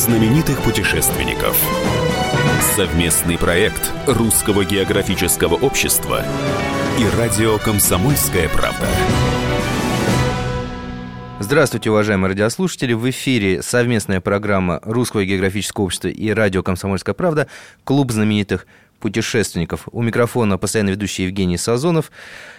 знаменитых путешественников. Совместный проект Русского географического общества и радио «Комсомольская правда». Здравствуйте, уважаемые радиослушатели. В эфире совместная программа Русского географического общества и радио «Комсомольская правда» «Клуб знаменитых путешественников». У микрофона постоянно ведущий Евгений Сазонов.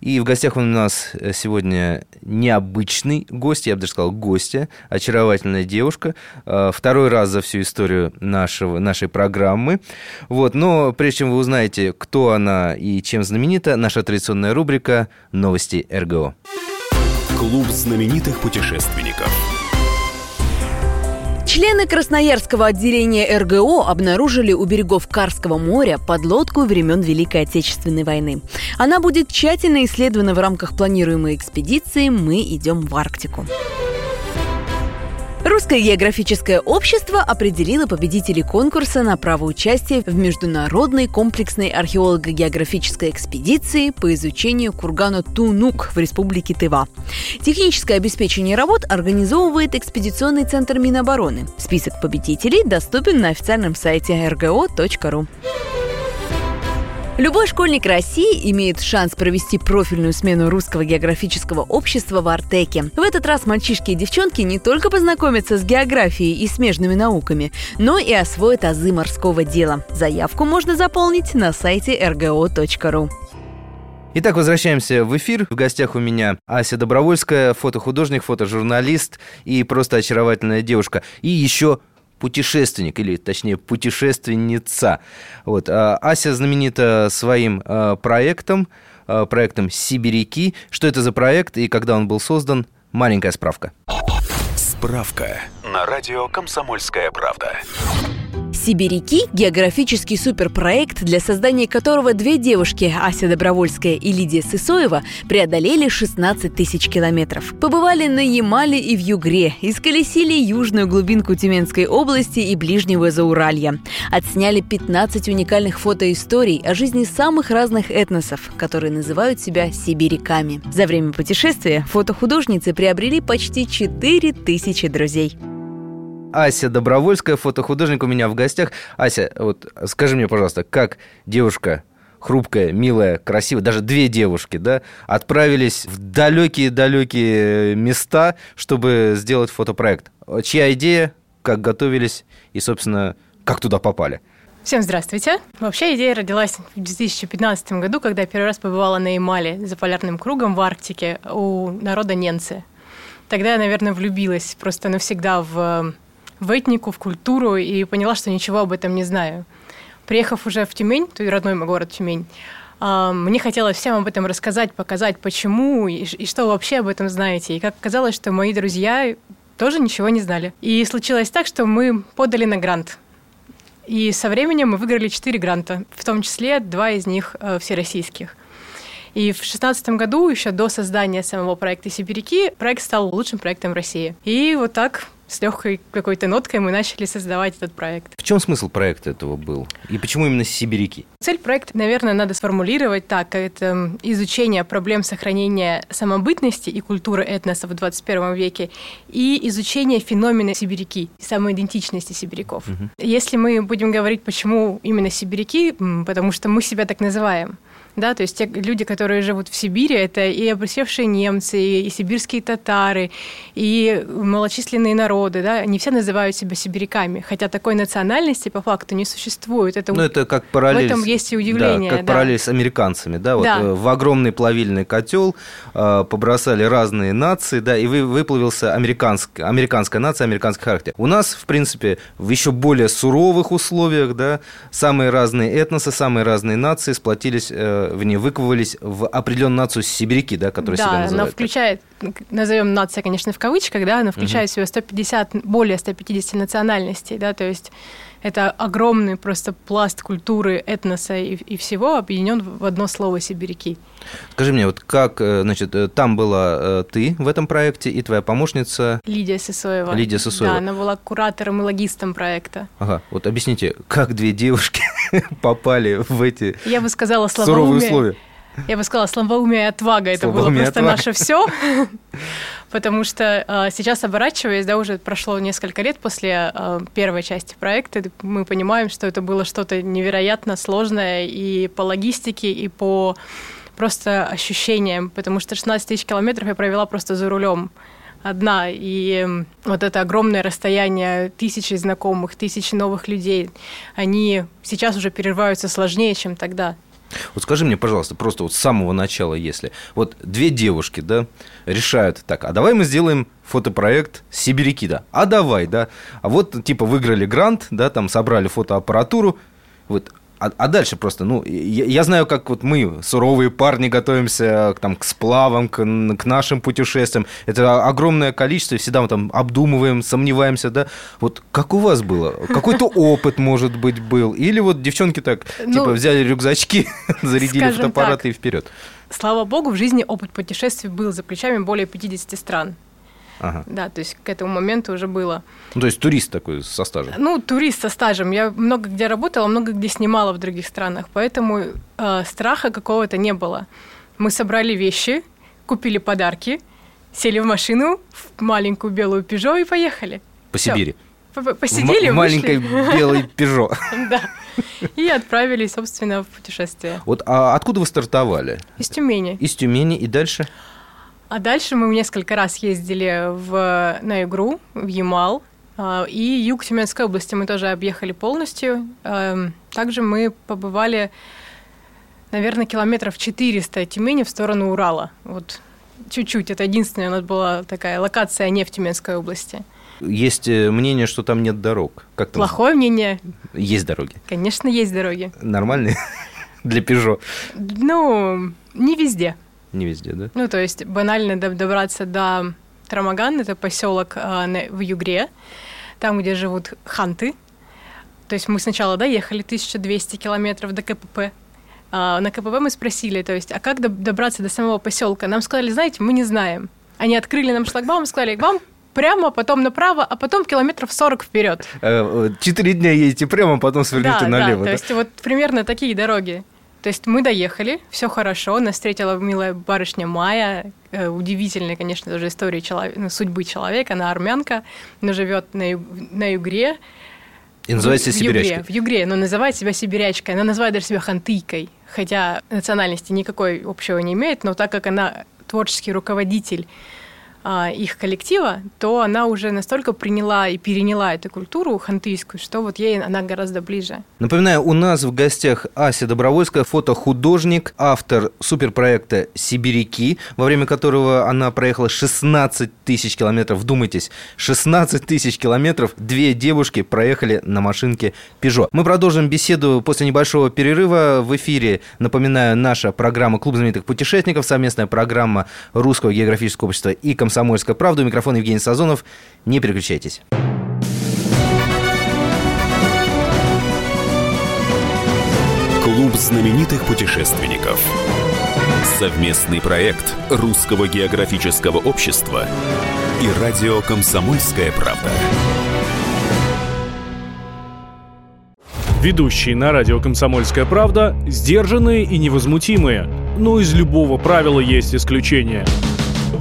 И в гостях у нас э, сегодня необычный гость, я бы даже сказал, гостья, очаровательная девушка. Э, второй раз за всю историю нашего, нашей программы. Вот, но прежде чем вы узнаете, кто она и чем знаменита, наша традиционная рубрика «Новости РГО». Клуб знаменитых путешественников. Члены Красноярского отделения РГО обнаружили у берегов Карского моря подлодку времен Великой Отечественной войны. Она будет тщательно исследована в рамках планируемой экспедиции «Мы идем в Арктику». Русское географическое общество определило победителей конкурса на право участия в международной комплексной археолого-географической экспедиции по изучению кургана Тунук в Республике Тыва. Техническое обеспечение работ организовывает экспедиционный центр Минобороны. Список победителей доступен на официальном сайте rgo.ru. Любой школьник России имеет шанс провести профильную смену русского географического общества в Артеке. В этот раз мальчишки и девчонки не только познакомятся с географией и смежными науками, но и освоят азы морского дела. Заявку можно заполнить на сайте rgo.ru. Итак, возвращаемся в эфир. В гостях у меня Ася Добровольская, фотохудожник, фотожурналист и просто очаровательная девушка. И еще путешественник, или точнее путешественница. Вот. А Ася знаменита своим а, проектом, а, проектом «Сибиряки». Что это за проект и когда он был создан? Маленькая справка. Справка на радио «Комсомольская правда». Сибиряки – географический суперпроект, для создания которого две девушки, Ася Добровольская и Лидия Сысоева, преодолели 16 тысяч километров. Побывали на Ямале и в Югре, исколесили южную глубинку Тюменской области и ближнего Зауралья. Отсняли 15 уникальных фотоисторий о жизни самых разных этносов, которые называют себя сибиряками. За время путешествия фотохудожницы приобрели почти 4 тысячи друзей. Ася Добровольская, фотохудожник у меня в гостях. Ася, вот скажи мне, пожалуйста, как девушка хрупкая, милая, красивая, даже две девушки, да, отправились в далекие-далекие места, чтобы сделать фотопроект. Чья идея, как готовились и, собственно, как туда попали? Всем здравствуйте. Вообще идея родилась в 2015 году, когда первый раз побывала на Ямале за полярным кругом в Арктике у народа Ненцы. Тогда я, наверное, влюбилась просто навсегда в в этнику, в культуру и поняла, что ничего об этом не знаю. Приехав уже в Тюмень, то есть родной мой город Тюмень, а, мне хотелось всем об этом рассказать, показать, почему и, и что вообще об этом знаете. И как оказалось, что мои друзья тоже ничего не знали. И случилось так, что мы подали на грант. И со временем мы выиграли четыре гранта, в том числе два из них э, всероссийских. И в 2016 году, еще до создания самого проекта «Сибиряки», проект стал лучшим проектом России. И вот так с легкой какой-то ноткой мы начали создавать этот проект. В чем смысл проекта этого был? И почему именно сибиряки? Цель проекта, наверное, надо сформулировать так. Это изучение проблем сохранения самобытности и культуры этноса в 21 веке и изучение феномена сибиряки, самоидентичности сибиряков. Угу. Если мы будем говорить, почему именно сибиряки, потому что мы себя так называем да, то есть те люди, которые живут в Сибири, это и обрусевшие немцы, и, и сибирские татары, и малочисленные народы, да, они все называют себя сибиряками, хотя такой национальности по факту не существует. Это, ну, это как параллель. В этом есть и удивление. Да, как да. параллель с американцами, да, вот да. Э, в огромный плавильный котел э, побросали разные нации, да, и вы, выплавился американская, американская нация, американский характер. У нас, в принципе, в еще более суровых условиях, да, самые разные этносы, самые разные нации сплотились э, в ней выковывались в определенную нацию сибиряки, да, которая да, себя называет. Да, она включает, назовем нация, конечно, в кавычках, да, она включает угу. в себя 150, более 150 национальностей, да, то есть это огромный просто пласт культуры, этноса и, и всего объединен в одно слово «сибиряки». Скажи мне, вот как, э, значит, э, там была э, ты в этом проекте и твоя помощница? Лидия Сысоева. Лидия Сысоева. Да, она была куратором и логистом проекта. Ага, вот объясните, как две девушки попали в эти Я бы сказала, суровые условия? Я бы сказала, слабоумие и отвага. Это было просто наше все. потому что э, сейчас, оборачиваясь, да, уже прошло несколько лет после э, первой части проекта, мы понимаем, что это было что-то невероятно сложное и по логистике, и по просто ощущениям, потому что 16 тысяч километров я провела просто за рулем одна. И вот это огромное расстояние, тысячи знакомых, тысячи новых людей, они сейчас уже перерываются сложнее, чем тогда. Вот скажи мне, пожалуйста, просто вот с самого начала, если вот две девушки, да, решают так, а давай мы сделаем фотопроект Сибиряки, да, а давай, да, а вот типа выиграли грант, да, там собрали фотоаппаратуру, вот а, а дальше просто, ну, я, я знаю, как вот мы, суровые парни, готовимся там, к сплавам, к, к нашим путешествиям. Это огромное количество, всегда мы там обдумываем, сомневаемся, да. Вот как у вас было? Какой-то опыт, может быть, был? Или вот девчонки так, ну, типа, взяли рюкзачки, зарядили фотоаппараты и вперед? Слава богу, в жизни опыт путешествий был за плечами более 50 стран. Ага. Да, то есть к этому моменту уже было. Ну, то есть турист такой со стажем? Ну, турист со стажем. Я много где работала, много где снимала в других странах, поэтому э, страха какого-то не было. Мы собрали вещи, купили подарки, сели в машину, в маленькую белую Пежо и поехали. По Всё. Сибири? Посидели, в маленькой белой Пежо. Да. И отправились, собственно, в путешествие. Вот а откуда вы стартовали? Из Тюмени. Из Тюмени и дальше? А дальше мы несколько раз ездили в, на игру, в Ямал, а, и юг Тюменской области мы тоже объехали полностью. Эм, также мы побывали, наверное, километров 400 от Тюмени в сторону Урала. Вот чуть-чуть. Это единственная у нас была такая локация не в Тюменской области. Есть э, мнение, что там нет дорог. Как там? Плохое мнение. Есть дороги. Конечно, есть дороги. Нормальные для Пежо. Ну, не везде. Не везде, да? Ну, то есть банально добраться до Трамаган, это поселок э, в Югре, там, где живут ханты. То есть мы сначала доехали 1200 километров до КПП. А на КПП мы спросили, то есть, а как добраться до самого поселка? Нам сказали, знаете, мы не знаем. Они открыли нам шлагбаум, сказали, вам прямо, потом направо, а потом километров 40 вперед. Э, четыре дня едете прямо, потом сверните да, налево. Да, да, то есть вот примерно такие дороги. То есть мы доехали, все хорошо, нас встретила милая барышня Майя, э, удивительная, конечно, тоже история человек, ну, судьбы человека, она армянка, но живет на, на Югре. И называет себя сибирячкой. В Югре, но называет себя сибирячкой. Она называет даже себя хантыйкой, хотя национальности никакой общего не имеет, но так как она творческий руководитель а, их коллектива, то она уже настолько приняла и переняла эту культуру хантыйскую, что вот ей она гораздо ближе. Напоминаю, у нас в гостях Ася Добровольская, фотохудожник, автор суперпроекта «Сибиряки», во время которого она проехала 16 тысяч километров. Вдумайтесь, 16 тысяч километров две девушки проехали на машинке «Пежо». Мы продолжим беседу после небольшого перерыва. В эфире, напоминаю, наша программа «Клуб знаменитых путешественников», совместная программа Русского географического общества и комсомольского «Комсомольская правда». У микрофона Евгений Сазонов. Не переключайтесь. Клуб знаменитых путешественников. Совместный проект Русского географического общества и радио «Комсомольская правда». Ведущие на радио «Комсомольская правда» сдержанные и невозмутимые. Но из любого правила есть исключение –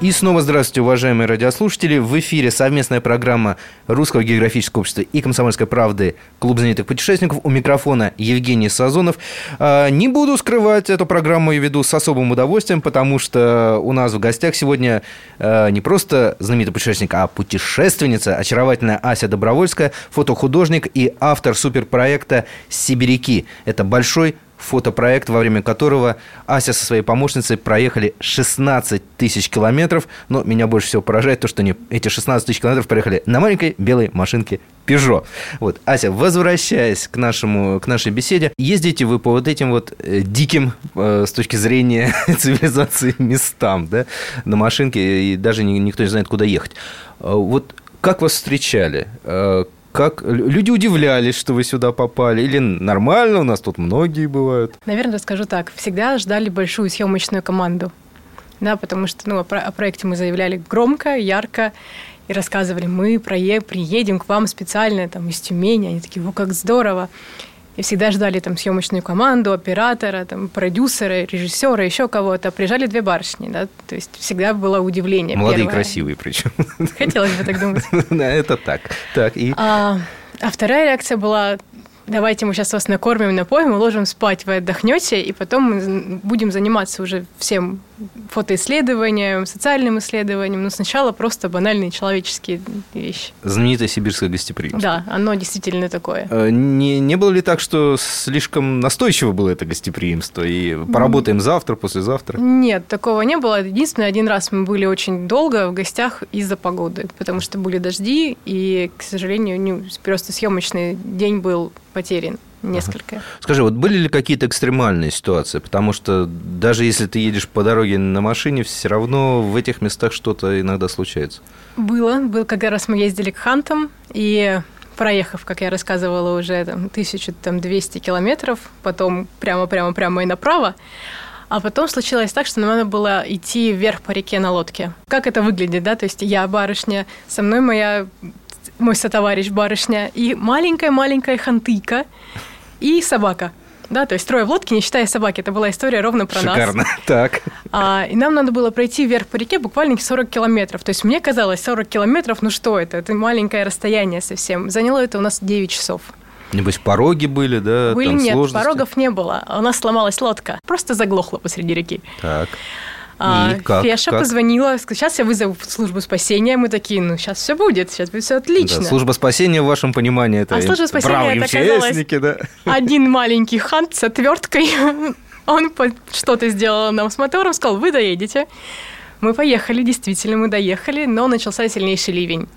И снова здравствуйте, уважаемые радиослушатели. В эфире совместная программа Русского географического общества и Комсомольской правды «Клуб знаменитых путешественников». У микрофона Евгений Сазонов. А, не буду скрывать, эту программу я веду с особым удовольствием, потому что у нас в гостях сегодня а, не просто знаменитый путешественник, а путешественница, очаровательная Ася Добровольская, фотохудожник и автор суперпроекта «Сибиряки». Это большой фотопроект, во время которого Ася со своей помощницей проехали 16 тысяч километров. Но меня больше всего поражает то, что они эти 16 тысяч километров проехали на маленькой белой машинке Peugeot. Вот, Ася, возвращаясь к, нашему, к нашей беседе, ездите вы по вот этим вот э, диким э, с точки зрения цивилизации местам, да, на машинке, и даже никто не знает, куда ехать. Э, вот как вас встречали? Как люди удивлялись, что вы сюда попали? Или нормально, у нас тут многие бывают? Наверное, скажу так. Всегда ждали большую съемочную команду. Да, потому что ну, о, про- о проекте мы заявляли громко, ярко и рассказывали, мы прое- приедем к вам специально там, из Тюмени. Они такие, о, как здорово. И всегда ждали там съемочную команду, оператора, там, продюсера, режиссера, еще кого-то. Приезжали две барышни, да, то есть всегда было удивление. Молодые первое. красивые причем. Хотелось бы так думать. Да, это так. Так, и... А, а вторая реакция была, давайте мы сейчас вас накормим, напоим, уложим спать, вы отдохнете, и потом мы будем заниматься уже всем фотоисследованием, социальным исследованием, но сначала просто банальные человеческие вещи. Знаменитое сибирское гостеприимство. Да, оно действительно такое. Э, Не, не было ли так, что слишком настойчиво было это гостеприимство? И поработаем завтра, послезавтра? Нет, такого не было. Единственное, один раз мы были очень долго в гостях из-за погоды, потому что были дожди, и, к сожалению, не- просто съемочный день был потерян несколько. Скажи, вот были ли какие-то экстремальные ситуации? Потому что даже если ты едешь по дороге на машине, все равно в этих местах что-то иногда случается. Было. Был, когда раз мы ездили к Хантам, и проехав, как я рассказывала, уже там, 1200 километров, потом прямо-прямо-прямо и направо, а потом случилось так, что нам надо было идти вверх по реке на лодке. Как это выглядит, да? То есть я барышня, со мной моя мой сотоварищ барышня и маленькая-маленькая хантыка и собака. Да, то есть трое в лодке, не считая собаки. Это была история ровно про нас. Шикарно. Так. А, и нам надо было пройти вверх по реке буквально 40 километров. То есть мне казалось, 40 километров, ну что это? Это маленькое расстояние совсем. Заняло это у нас 9 часов. Небось, пороги были, да? Были там нет, сложности? порогов не было. А У нас сломалась лодка. Просто заглохла посреди реки. Так. А, И как, Феша как? позвонила, сказала, сейчас я вызову службу спасения. Мы такие, ну сейчас все будет, сейчас будет все отлично. Да, служба спасения в вашем понимании это А служба спасения это оказалось- МЧСники, да? Один маленький хант с отверткой. Он что-то сделал нам с мотором, сказал, вы доедете. Мы поехали, действительно, мы доехали, но начался сильнейший ливень.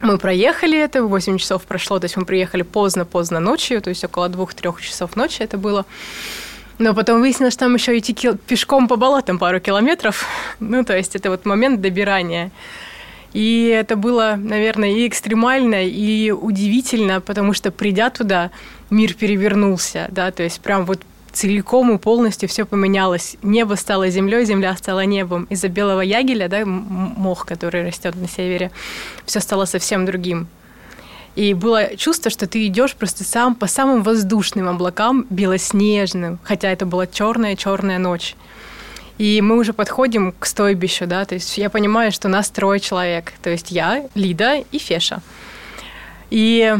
Мы проехали это, 8 часов прошло, то есть мы приехали поздно-поздно ночью, то есть около 2-3 часов ночи это было. Но потом выяснилось, что там еще идти пешком по болотам пару километров. Ну, то есть это вот момент добирания. И это было, наверное, и экстремально, и удивительно, потому что придя туда, мир перевернулся, да, то есть прям вот целиком и полностью все поменялось. Небо стало землей, земля стала небом. Из-за белого ягеля, да, мох, который растет на севере, все стало совсем другим. И было чувство, что ты идешь просто сам по самым воздушным облакам, белоснежным, хотя это была черная-черная ночь. И мы уже подходим к стойбищу, да, то есть я понимаю, что нас трое человек, то есть я, Лида и Феша. И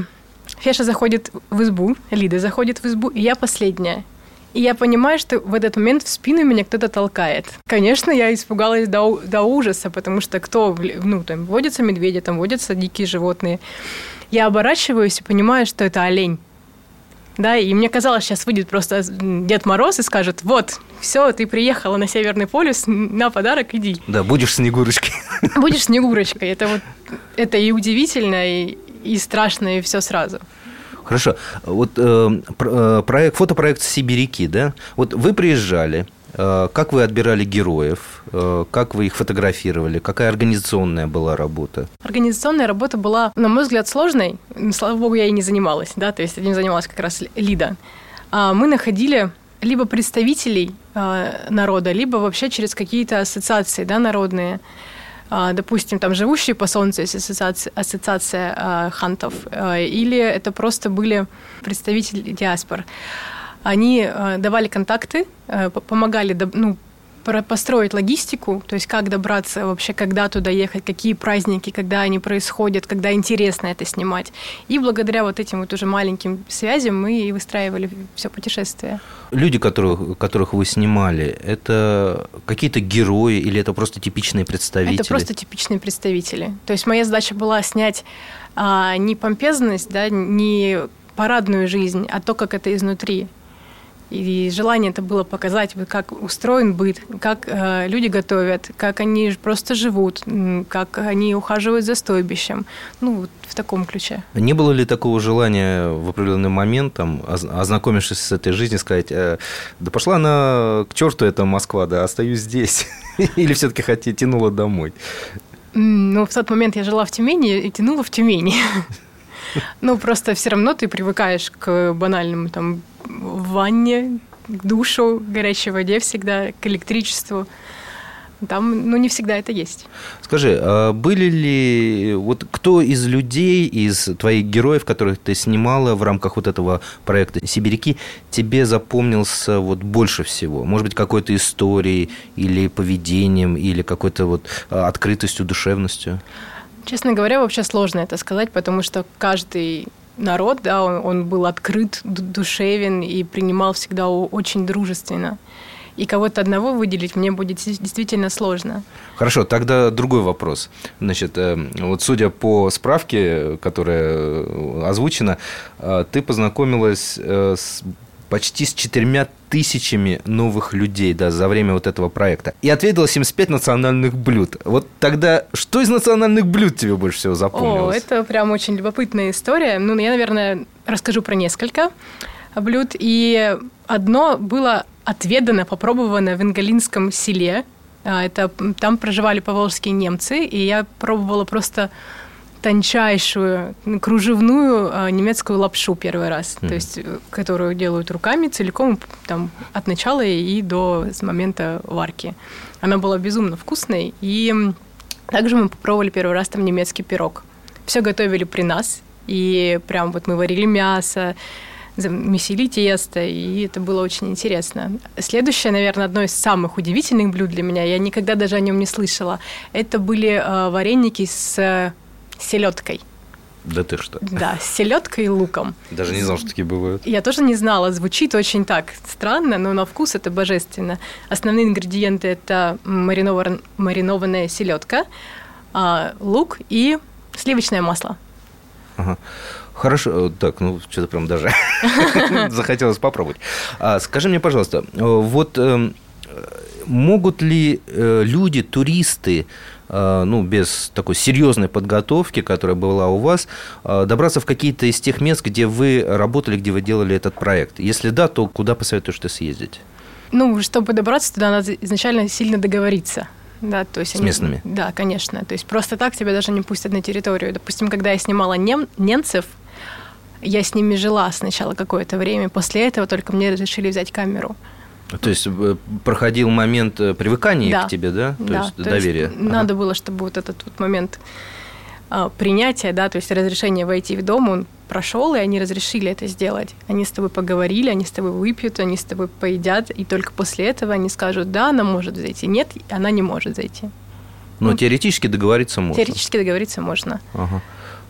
Феша заходит в избу, Лида заходит в избу, и я последняя. И я понимаю, что в этот момент в спину меня кто-то толкает. Конечно, я испугалась до, до ужаса, потому что кто, ну, там, водятся медведи, там водятся дикие животные. Я оборачиваюсь и понимаю, что это олень. Да, и мне казалось, сейчас выйдет просто Дед Мороз и скажет, вот, все, ты приехала на Северный полюс, на подарок иди. Да, будешь Снегурочкой. Будешь Снегурочкой. Это вот, это и удивительно, и, и страшно, и все сразу. Хорошо. Вот э, э, проект, фотопроект «Сибиряки», да? Вот вы приезжали, как вы отбирали героев, э, как вы их фотографировали, какая организационная была работа? Организационная работа была, на мой взгляд, сложной. Слава богу, я и не занималась, да, то есть этим занималась как раз Лида. А Мы находили либо представителей а, народа, либо вообще через какие-то ассоциации, да, народные. А, Допустим, там живущие по солнцу есть ассоциация, ассоциация хантов, или это просто были представители диаспор. Они а, давали контакты, по- помогали ну, построить логистику, то есть как добраться вообще, когда туда ехать, какие праздники, когда они происходят, когда интересно это снимать. И благодаря вот этим вот уже маленьким связям мы и выстраивали все путешествие. Люди, которых, которых вы снимали, это какие-то герои или это просто типичные представители? Это просто типичные представители. То есть моя задача была снять а, не помпезность, да, не парадную жизнь, а то, как это изнутри. И желание это было показать, как устроен быт, как э, люди готовят, как они просто живут, как они ухаживают за стойбищем. Ну, вот в таком ключе. Не было ли такого желания в определенный момент, там, ознакомившись с этой жизнью, сказать, э, да пошла она к черту, это Москва, да, остаюсь здесь? Или все-таки хотя тянула домой? Ну, в тот момент я жила в Тюмени и тянула в Тюмени. Ну, просто все равно ты привыкаешь к банальному там в ванне, к душу, горячей воде всегда, к электричеству. Там, ну, не всегда это есть. Скажи, а были ли... Вот кто из людей, из твоих героев, которых ты снимала в рамках вот этого проекта «Сибиряки», тебе запомнился вот больше всего? Может быть, какой-то историей или поведением, или какой-то вот а, открытостью, душевностью? Честно говоря, вообще сложно это сказать, потому что каждый народ, да, он, он был открыт, душевен и принимал всегда очень дружественно. И кого-то одного выделить мне будет действительно сложно. Хорошо, тогда другой вопрос. Значит, э, вот судя по справке, которая озвучена, э, ты познакомилась э, с почти с четырьмя тысячами новых людей да, за время вот этого проекта. И отведала 75 национальных блюд. Вот тогда что из национальных блюд тебе больше всего запомнилось? О, это прям очень любопытная история. Ну, я, наверное, расскажу про несколько блюд. И одно было отведано, попробовано в Ингалинском селе. А, это, там проживали поволжские немцы, и я пробовала просто тончайшую кружевную а, немецкую лапшу первый раз, mm то есть э, которую делают руками целиком там от начала и до момента варки. Она была безумно вкусной, и также мы попробовали первый раз там немецкий пирог. Все готовили при нас, и прям вот мы варили мясо, месили тесто, и это было очень интересно. Следующее, наверное, одно из самых удивительных блюд для меня, я никогда даже о нем не слышала, это были э, вареники с селедкой. Да ты что? Да, с селедкой и луком. Даже не знал, что такие бывают. Я тоже не знала. Звучит очень так странно, но на вкус это божественно. Основные ингредиенты это маринован, маринованная селедка, а, лук и сливочное масло. Ага. Хорошо, так, ну что-то прям даже захотелось попробовать. А, скажи мне, пожалуйста, вот эм, могут ли э, люди, туристы, э, ну, без такой серьезной подготовки, которая была у вас, э, добраться в какие-то из тех мест, где вы работали, где вы делали этот проект? Если да, то куда посоветуешь ты съездить? Ну, чтобы добраться туда, надо изначально сильно договориться. Да, то есть С они, местными? Да, конечно. То есть просто так тебя даже не пустят на территорию. Допустим, когда я снимала нем, немцев, я с ними жила сначала какое-то время. После этого только мне разрешили взять камеру. То есть э, проходил момент э, привыкания да. к тебе, да? То да. есть то доверия. Есть ага. Надо было, чтобы вот этот вот момент а, принятия, да, то есть разрешение войти в дом, он прошел, и они разрешили это сделать. Они с тобой поговорили, они с тобой выпьют, они с тобой поедят, и только после этого они скажут, да, она может зайти, нет, она не может зайти. Но ну, теоретически договориться можно. Теоретически договориться можно. Ага.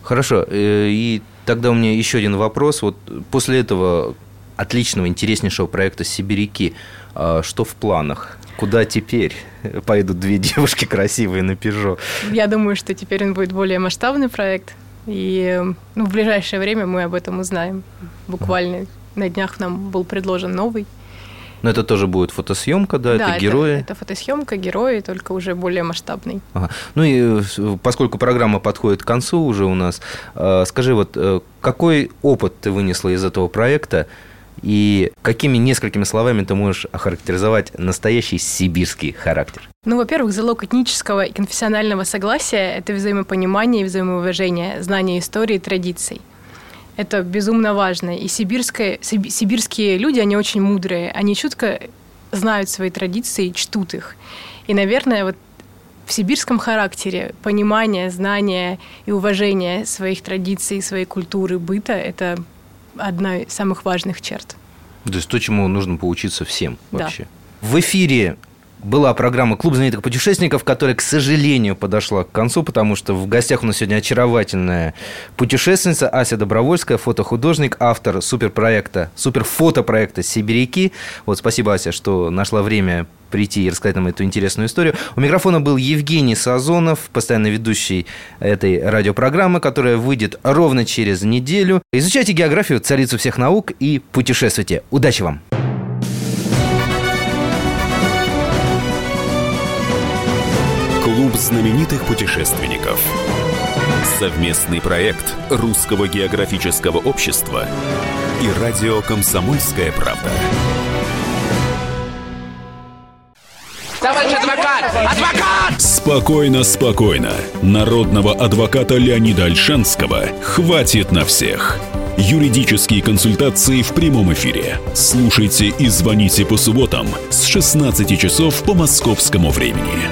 Хорошо. Э, и тогда у меня еще один вопрос. Вот после этого отличного, интереснейшего проекта «Сибиряки». А что в планах? Куда теперь поедут две девушки красивые на Пежо? Я думаю, что теперь он будет более масштабный проект. И ну, в ближайшее время мы об этом узнаем. Буквально на днях нам был предложен новый. Но это тоже будет фотосъемка, да, да это герои. Это, это фотосъемка, герои, только уже более масштабный. Ага. Ну и э, поскольку программа подходит к концу уже у нас, э, скажи, вот э, какой опыт ты вынесла из этого проекта? И какими несколькими словами ты можешь охарактеризовать настоящий сибирский характер? Ну, во-первых, залог этнического и конфессионального согласия – это взаимопонимание и взаимоуважение, знание истории и традиций. Это безумно важно. И сибирские, сибирские люди, они очень мудрые. Они чутко знают свои традиции чтут их. И, наверное, вот в сибирском характере понимание, знание и уважение своих традиций, своей культуры, быта – это одна из самых важных черт. То есть то, чему нужно поучиться всем вообще. Да. В эфире была программа «Клуб знаменитых путешественников», которая, к сожалению, подошла к концу, потому что в гостях у нас сегодня очаровательная путешественница Ася Добровольская, фотохудожник, автор суперпроекта, суперфотопроекта «Сибиряки». Вот спасибо, Ася, что нашла время прийти и рассказать нам эту интересную историю. У микрофона был Евгений Сазонов, постоянно ведущий этой радиопрограммы, которая выйдет ровно через неделю. Изучайте географию, царицу всех наук и путешествуйте. Удачи вам! Клуб знаменитых путешественников. Совместный проект Русского географического общества и радио «Комсомольская правда». Товарищ адвокат! Адвокат! Спокойно, спокойно. Народного адвоката Леонида Альшанского хватит на всех. Юридические консультации в прямом эфире. Слушайте и звоните по субботам с 16 часов по московскому времени.